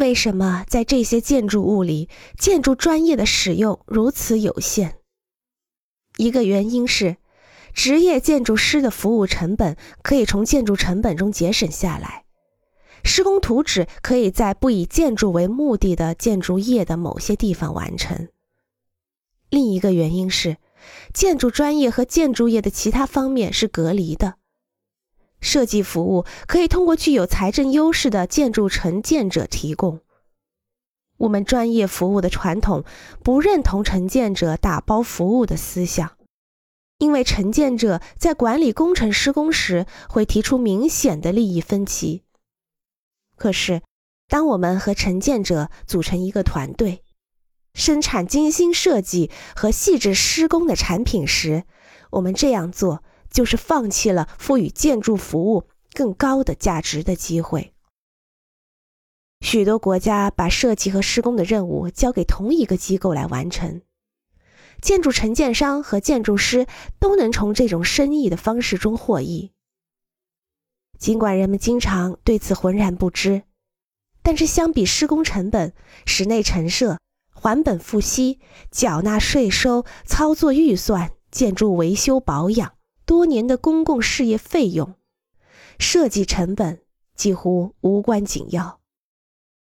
为什么在这些建筑物里，建筑专业的使用如此有限？一个原因是，职业建筑师的服务成本可以从建筑成本中节省下来，施工图纸可以在不以建筑为目的的建筑业的某些地方完成。另一个原因是，建筑专业和建筑业的其他方面是隔离的。设计服务可以通过具有财政优势的建筑承建者提供。我们专业服务的传统不认同承建者打包服务的思想，因为承建者在管理工程施工时会提出明显的利益分歧。可是，当我们和承建者组成一个团队，生产精心设计和细致施工的产品时，我们这样做。就是放弃了赋予建筑服务更高的价值的机会。许多国家把设计和施工的任务交给同一个机构来完成，建筑承建商和建筑师都能从这种生意的方式中获益。尽管人们经常对此浑然不知，但是相比施工成本、室内陈设、还本付息、缴纳税收、操作预算、建筑维修保养。多年的公共事业费用，设计成本几乎无关紧要。